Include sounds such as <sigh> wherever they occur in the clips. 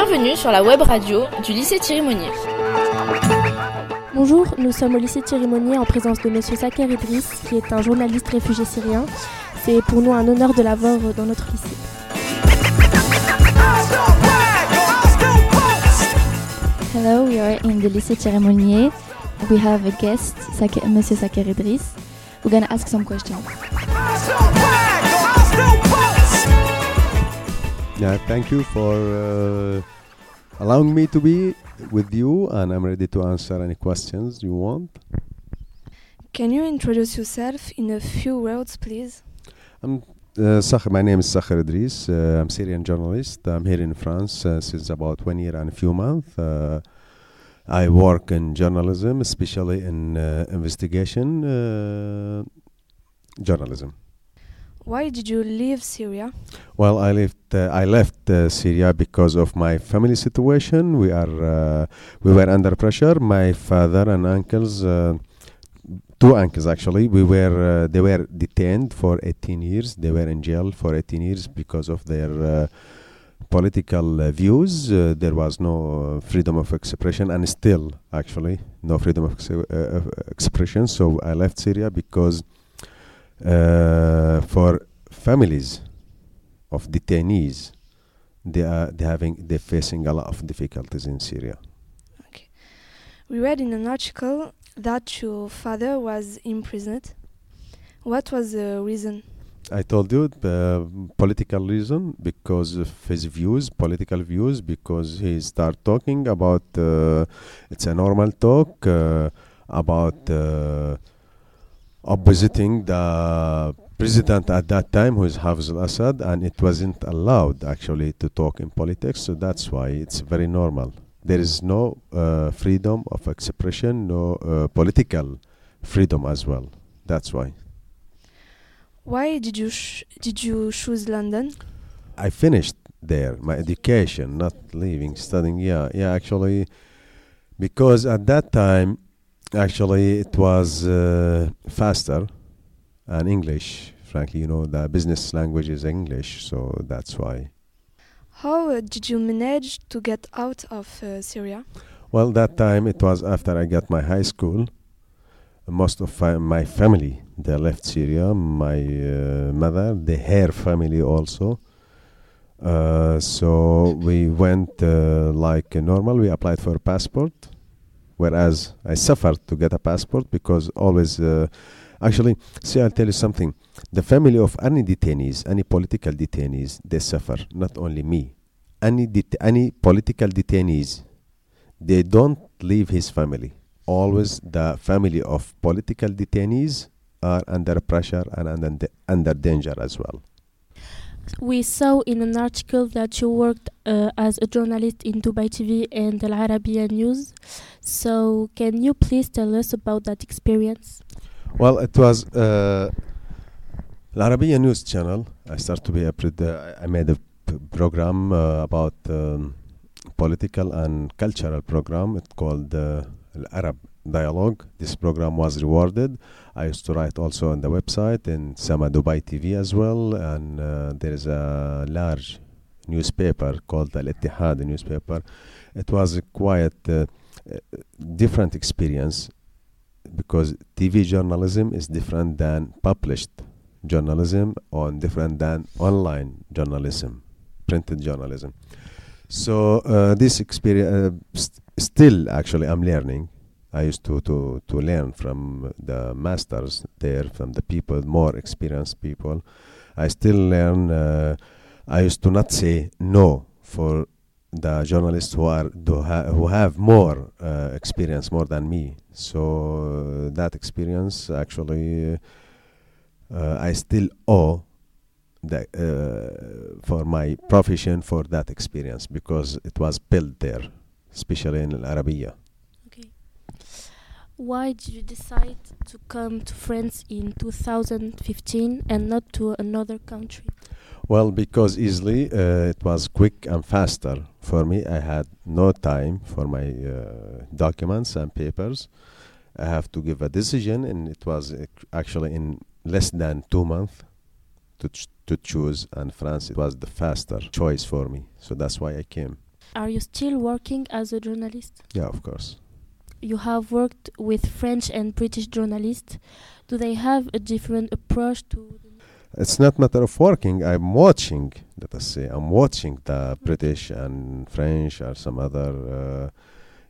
Bienvenue sur la web radio du lycée Thierry Monnier. Bonjour, nous sommes au lycée Thierry Monnier en présence de Monsieur Saker Idriss, qui est un journaliste réfugié syrien. C'est pour nous un honneur de l'avoir dans notre lycée. Hello, we are in the lycée Thierry Monnier. We have a guest, Monsieur Saker Idriss. We're gonna ask some questions. Yeah, thank you for uh, allowing me to be with you, and I'm ready to answer any questions you want. Can you introduce yourself in a few words, please? I'm uh, Sakh- my name is Sakher Edris. Uh, I'm Syrian journalist. I'm here in France uh, since about one year and a few months. Uh, I work in journalism, especially in uh, investigation uh, journalism. Why did you leave Syria? Well, I left. Uh, I left uh, Syria because of my family situation. We are. Uh, we were under pressure. My father and uncles, uh, two uncles actually, we were. Uh, they were detained for 18 years. They were in jail for 18 years because of their uh, political uh, views. Uh, there was no uh, freedom of expression, and still, actually, no freedom of ex- expression. So I left Syria because for families of detainees, they are they having they're facing a lot of difficulties in Syria. Okay, We read in an article that your father was imprisoned. What was the reason? I told you uh, political reason because of his views, political views, because he start talking about uh, it's a normal talk uh, about uh, oppositing the president at that time, who is Hafiz al-Assad, and it wasn't allowed actually to talk in politics. So that's why it's very normal. There is no uh, freedom of expression, no uh, political freedom as well. That's why. Why did you sh- did you choose London? I finished there my education, not leaving studying. Yeah, yeah. Actually, because at that time, actually, it was uh, faster and English. Frankly, you know, the business language is English, so that's why. How uh, did you manage to get out of uh, Syria? Well, that time it was after I got my high school. Most of my family they left Syria. My uh, mother, the her family also. Uh, so we went uh, like uh, normal. We applied for a passport, whereas I suffered to get a passport because always. Actually, see, I'll tell you something. The family of any detainees, any political detainees, they suffer. Not only me. Any det- any political detainees, they don't leave his family. Always the family of political detainees are under pressure and under, under danger as well. We saw in an article that you worked uh, as a journalist in Dubai TV and Al Arabiya News. So, can you please tell us about that experience? Well, it was uh, Al News Channel. I started to be a I made a program uh, about um, political and cultural program. It's called uh, Arab Dialogue. This program was rewarded. I used to write also on the website in Sama Dubai TV as well, and uh, there is a large newspaper called the Al Ittihad newspaper. It was a quite uh, different experience because TV journalism is different than published journalism or different than online journalism, printed journalism. So uh, this experience, uh, st- still actually, I'm learning. I used to, to, to learn from the masters there, from the people, more experienced people. I still learn. Uh, I used to not say no for the journalists who are do ha- who have more uh, experience more than me. So uh, that experience actually, uh, I still owe the, uh, for my profession for that experience because it was built there, especially in Al Arabiya. Okay. Why did you decide to come to France in 2015 and not to another country? Well, because easily uh, it was quick and faster for me. I had no time for my uh, documents and papers. I have to give a decision, and it was actually in less than two months to ch- to choose. And France it was the faster choice for me, so that's why I came. Are you still working as a journalist? Yeah, of course. You have worked with French and British journalists. Do they have a different approach to? It's not matter of working. I'm watching. Let us say I'm watching the British and French or some other. Uh,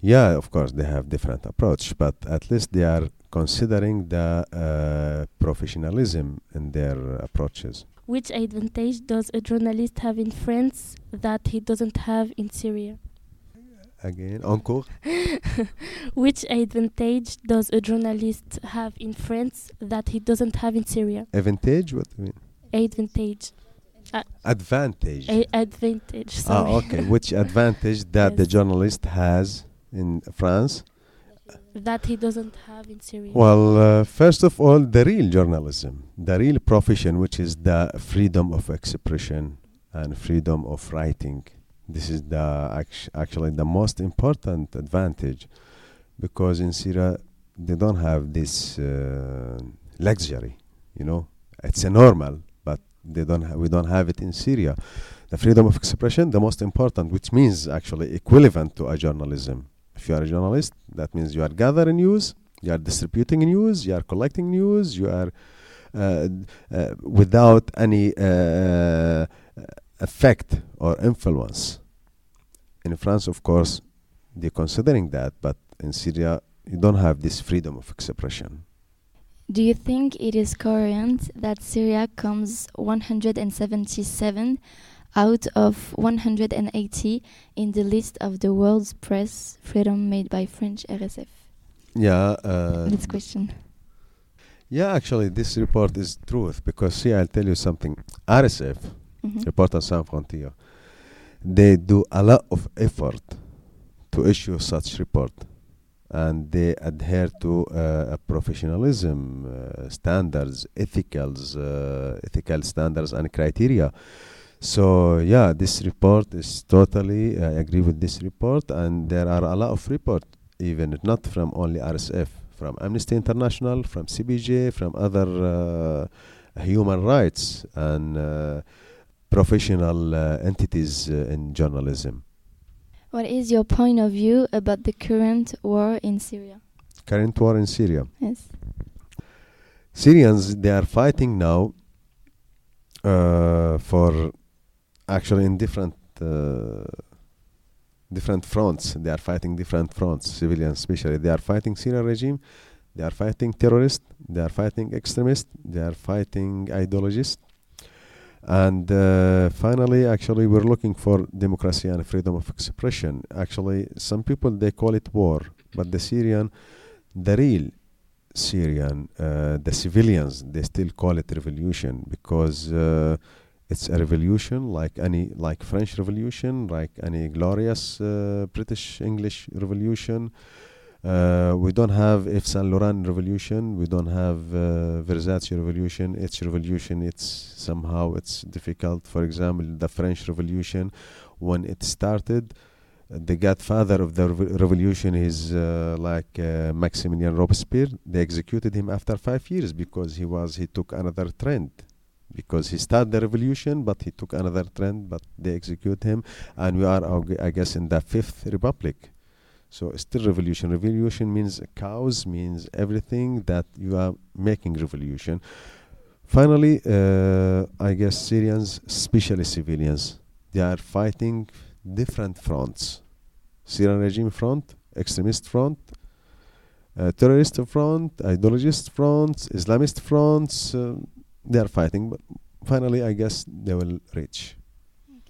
yeah, of course they have different approach, but at least they are considering the uh, professionalism in their approaches. Which advantage does a journalist have in France that he doesn't have in Syria? Again, encore. <laughs> Which advantage does a journalist have in France that he doesn't have in Syria? Advantage? What do you mean? Advantage. Advantage. A- advantage. ah, okay. Which <laughs> advantage that the journalist has in France? that he doesn't have in Syria. Well, uh, first of all, the real journalism, the real profession, which is the freedom of expression and freedom of writing. This is the act- actually the most important advantage, because in Syria they don't have this uh, luxury. You know, it's a normal, but they don't. Ha- we don't have it in Syria. The freedom of expression, the most important, which means actually equivalent to a journalism. If you are a journalist, that means you are gathering news, you are distributing news, you are collecting news, you are uh, uh, without any uh, effect or influence. In France, of course, they're considering that, but in Syria, you don't have this freedom of expression. Do you think it is coherent that Syria comes 177 out of 180 in the list of the world's press freedom made by French RSF? Yeah. Uh, Next question. Yeah, actually, this report is truth because see, I'll tell you something. RSF, Mhm. Reporters Sans Frontières, they do a lot of effort to issue such report, and they adhere to uh, professionalism uh, standards, ethicals, uh, ethical standards and criteria. So yeah, this report is totally. I agree with this report, and there are a lot of report, even not from only RSF, from Amnesty International, from CPJ, from other uh, human rights and uh, professional uh, entities uh, in journalism. What is your point of view about the current war in Syria? Current war in Syria. Yes. Syrians they are fighting now uh, for actually in different uh, different fronts. They are fighting different fronts. Civilians, especially, they are fighting Syrian regime. They are fighting terrorists. They are fighting extremists. They are fighting ideologists. And uh, finally, actually, we're looking for democracy and freedom of expression. Actually, some people they call it war, but the Syrian, the real Syrian, uh, the civilians, they still call it revolution because uh, it's a revolution like any like French Revolution, like any glorious uh, British English Revolution. Uh, we don't have Yves Saint Laurent Revolution. We don't have uh, Versace Revolution. Each revolution, it's somehow it's difficult. For example, the French Revolution, when it started, the godfather of the rev- revolution is uh, like uh, Maximilian Robespierre. They executed him after five years because he was he took another trend. Because he started the revolution, but he took another trend, but they execute him, and we are, I guess, in the fifth republic. So it's still revolution. Revolution means cows, means everything that you are making revolution. Finally, uh, I guess Syrians, especially civilians, they are fighting different fronts. Syrian regime front, extremist front, uh, terrorist front, ideologist fronts, Islamist fronts. Uh, they are fighting, but finally, I guess they will reach.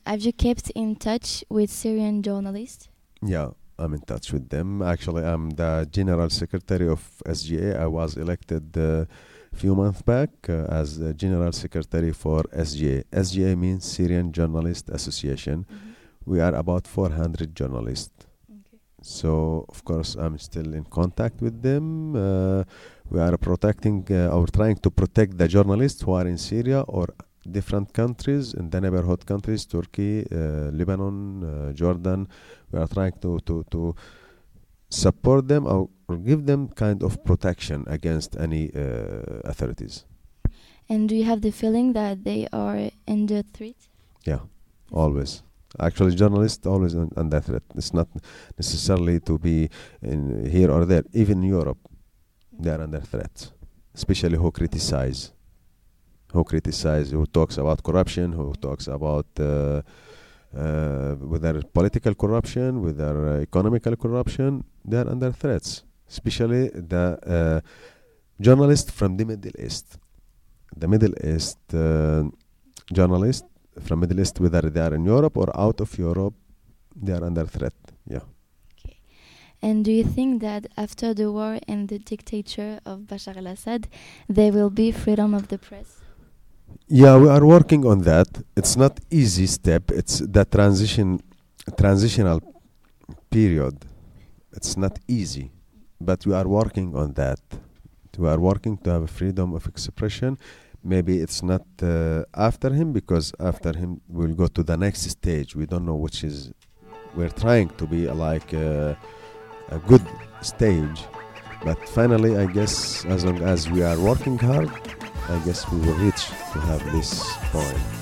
Have you kept in touch with Syrian journalists? Yeah, I'm in touch with them. Actually, I'm the general secretary of SGA. I was elected a few months back uh, as the general secretary for SGA. SGA means Syrian Journalist Association. We are about 400 journalists. So, of course, I'm still in contact with them. Uh, we are protecting uh, or trying to protect the journalists who are in Syria or different countries in the neighborhood countries Turkey, uh, Lebanon, uh, Jordan. We are trying to, to, to support them or, or give them kind of protection against any uh, authorities. And do you have the feeling that they are under threat? Yeah, always. Actually, journalists always under threat. It's not necessarily to be in here or there. Even in Europe, they are under threat, especially who criticize, who criticize, who talks about corruption, who talks about uh, uh, whether political corruption, whether economical corruption. They are under threats, especially the uh, journalists from the Middle East. The Middle East uh, journalists from Middle East, whether they are in Europe or out of Europe, they are under threat. Yeah. And do you think that after the war and the dictature of Bashar al-Assad, there will be freedom of the press? Yeah, we are working on that. It's not easy step. It's the transition, transitional period. It's not easy, but we are working on that. We are working to have a freedom of expression. Maybe it's not uh, after him because after him we'll go to the next stage. We don't know which is. We're trying to be like uh, a good stage, but finally, I guess as long as we are working hard, I guess we will reach to have this point.